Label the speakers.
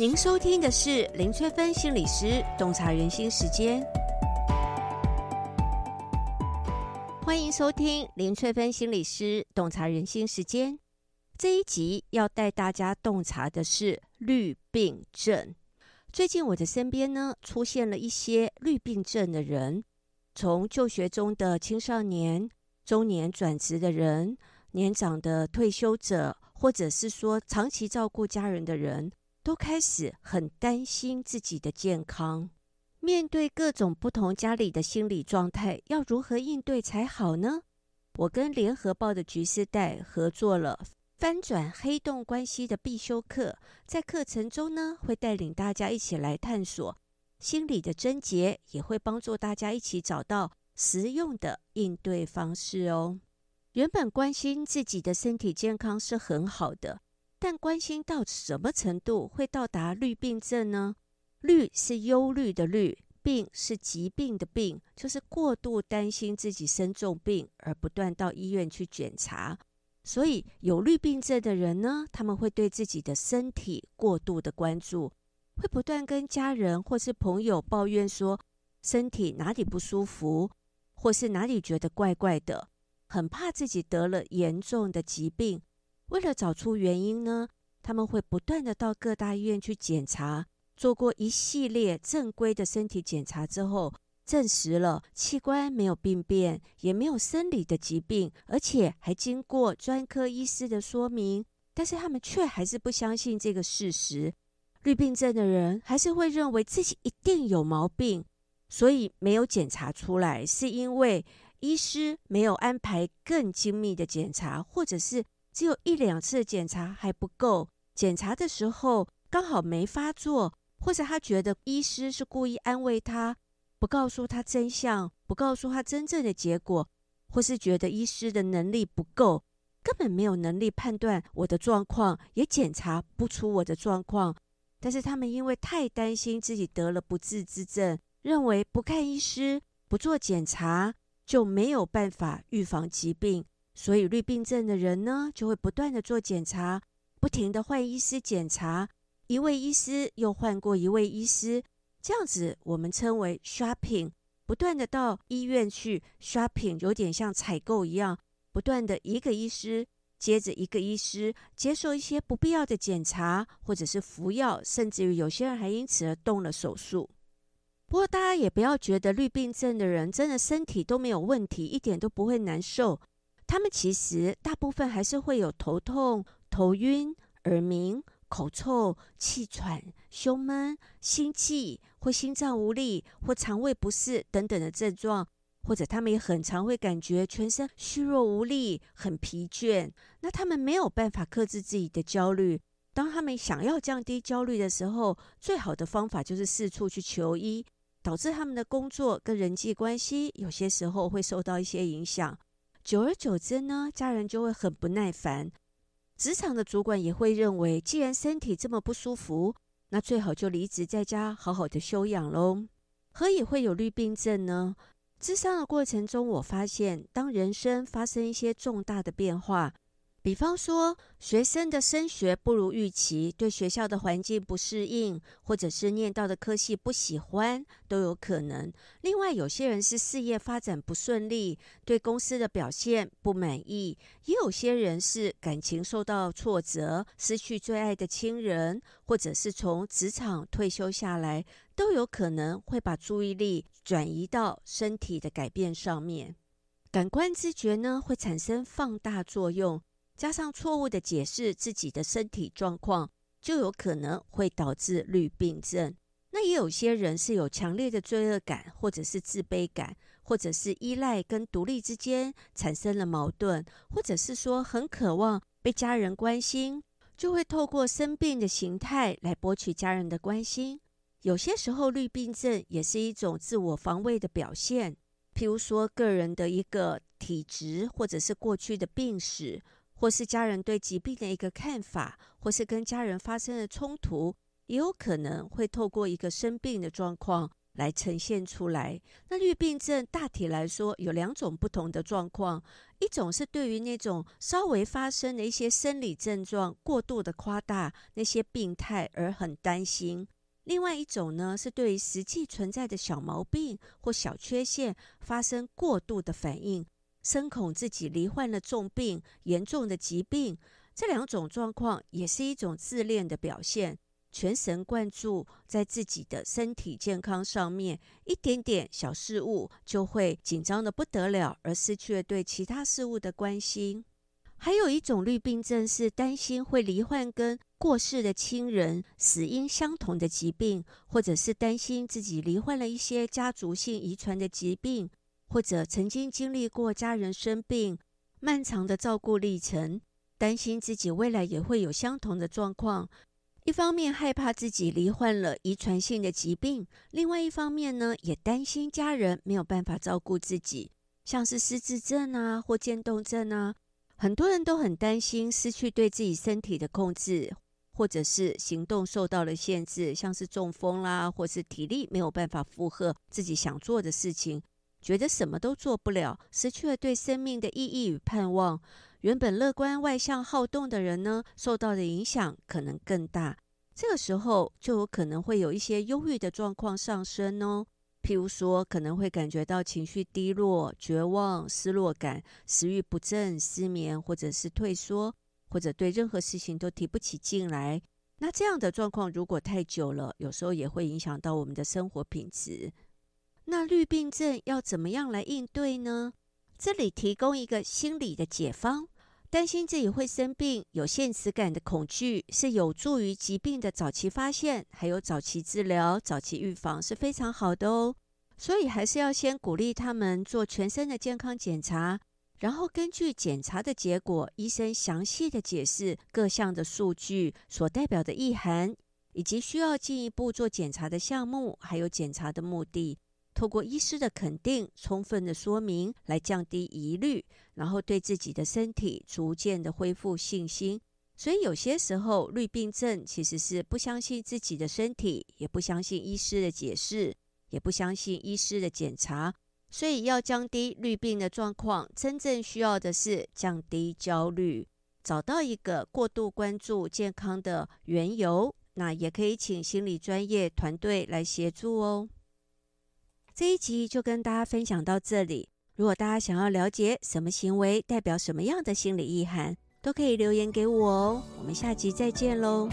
Speaker 1: 您收听的是林翠芬心理师洞察人心时间，欢迎收听林翠芬心理师洞察人心时间。这一集要带大家洞察的是绿病症。最近我的身边呢，出现了一些绿病症的人，从就学中的青少年、中年转职的人、年长的退休者，或者是说长期照顾家人的人。都开始很担心自己的健康，面对各种不同家里的心理状态，要如何应对才好呢？我跟联合报的局势带合作了翻转黑洞关系的必修课，在课程中呢，会带领大家一起来探索心理的症结，也会帮助大家一起找到实用的应对方式哦。原本关心自己的身体健康是很好的。但关心到什么程度会到达虑病症呢？虑是忧虑的虑，病是疾病的病，就是过度担心自己生重病而不断到医院去检查。所以有虑病症的人呢，他们会对自己的身体过度的关注，会不断跟家人或是朋友抱怨说身体哪里不舒服，或是哪里觉得怪怪的，很怕自己得了严重的疾病。为了找出原因呢，他们会不断地到各大医院去检查，做过一系列正规的身体检查之后，证实了器官没有病变，也没有生理的疾病，而且还经过专科医师的说明，但是他们却还是不相信这个事实。绿病症的人还是会认为自己一定有毛病，所以没有检查出来，是因为医师没有安排更精密的检查，或者是。只有一两次检查还不够，检查的时候刚好没发作，或者他觉得医师是故意安慰他，不告诉他真相，不告诉他真正的结果，或是觉得医师的能力不够，根本没有能力判断我的状况，也检查不出我的状况。但是他们因为太担心自己得了不治之症，认为不看医师、不做检查就没有办法预防疾病。所以，绿病症的人呢，就会不断的做检查，不停的换医师检查，一位医师又换过一位医师，这样子我们称为 shopping，不断的到医院去 shopping，有点像采购一样，不断的一个医师接着一个医师接受一些不必要的检查，或者是服药，甚至于有些人还因此而动了手术。不过，大家也不要觉得绿病症的人真的身体都没有问题，一点都不会难受。他们其实大部分还是会有头痛、头晕、耳鸣、口臭、气喘、胸闷、心悸或心脏无力或肠胃不适等等的症状，或者他们也很常会感觉全身虚弱无力、很疲倦。那他们没有办法克制自己的焦虑。当他们想要降低焦虑的时候，最好的方法就是四处去求医，导致他们的工作跟人际关系有些时候会受到一些影响。久而久之呢，家人就会很不耐烦，职场的主管也会认为，既然身体这么不舒服，那最好就离职在家好好的休养喽。何以会有绿病症呢？咨商的过程中，我发现，当人生发生一些重大的变化。比方说，学生的升学不如预期，对学校的环境不适应，或者是念到的科系不喜欢，都有可能。另外，有些人是事业发展不顺利，对公司的表现不满意；也有些人是感情受到挫折，失去最爱的亲人，或者是从职场退休下来，都有可能会把注意力转移到身体的改变上面。感官知觉呢，会产生放大作用。加上错误的解释自己的身体状况，就有可能会导致绿病症。那也有些人是有强烈的罪恶感，或者是自卑感，或者是依赖跟独立之间产生了矛盾，或者是说很渴望被家人关心，就会透过生病的形态来博取家人的关心。有些时候，绿病症也是一种自我防卫的表现，譬如说个人的一个体质，或者是过去的病史。或是家人对疾病的一个看法，或是跟家人发生的冲突，也有可能会透过一个生病的状况来呈现出来。那虑病症大体来说有两种不同的状况，一种是对于那种稍微发生的一些生理症状过度的夸大那些病态而很担心；另外一种呢是对于实际存在的小毛病或小缺陷发生过度的反应，深恐自己罹患了重病、严重的疾病。这两种状况也是一种自恋的表现。全神贯注在自己的身体健康上面，一点点小事物就会紧张得不得了，而失去了对其他事物的关心。还有一种绿病症是担心会罹患跟过世的亲人死因相同的疾病，或者是担心自己罹患了一些家族性遗传的疾病，或者曾经经历过家人生病、漫长的照顾历程，担心自己未来也会有相同的状况。一方面害怕自己罹患了遗传性的疾病，另外一方面呢，也担心家人没有办法照顾自己，像是失智症啊或渐冻症啊，很多人都很担心失去对自己身体的控制，或者是行动受到了限制，像是中风啦，或是体力没有办法负荷自己想做的事情，觉得什么都做不了，失去了对生命的意义与盼望。原本乐观、外向、好动的人呢，受到的影响可能更大。这个时候就有可能会有一些忧郁的状况上升哦。譬如说，可能会感觉到情绪低落、绝望、失落感、食欲不振、失眠，或者是退缩，或者对任何事情都提不起劲来。那这样的状况如果太久了，有时候也会影响到我们的生活品质。那绿病症要怎么样来应对呢？这里提供一个心理的解方：担心自己会生病、有现实感的恐惧，是有助于疾病的早期发现，还有早期治疗、早期预防是非常好的哦。所以还是要先鼓励他们做全身的健康检查，然后根据检查的结果，医生详细的解释各项的数据所代表的意涵，以及需要进一步做检查的项目，还有检查的目的。透过医师的肯定、充分的说明来降低疑虑，然后对自己的身体逐渐的恢复信心。所以有些时候绿病症其实是不相信自己的身体，也不相信医师的解释，也不相信医师的检查。所以要降低绿病的状况，真正需要的是降低焦虑，找到一个过度关注健康的缘由。那也可以请心理专业团队来协助哦。这一集就跟大家分享到这里。如果大家想要了解什么行为代表什么样的心理意涵，都可以留言给我哦。我们下集再见喽。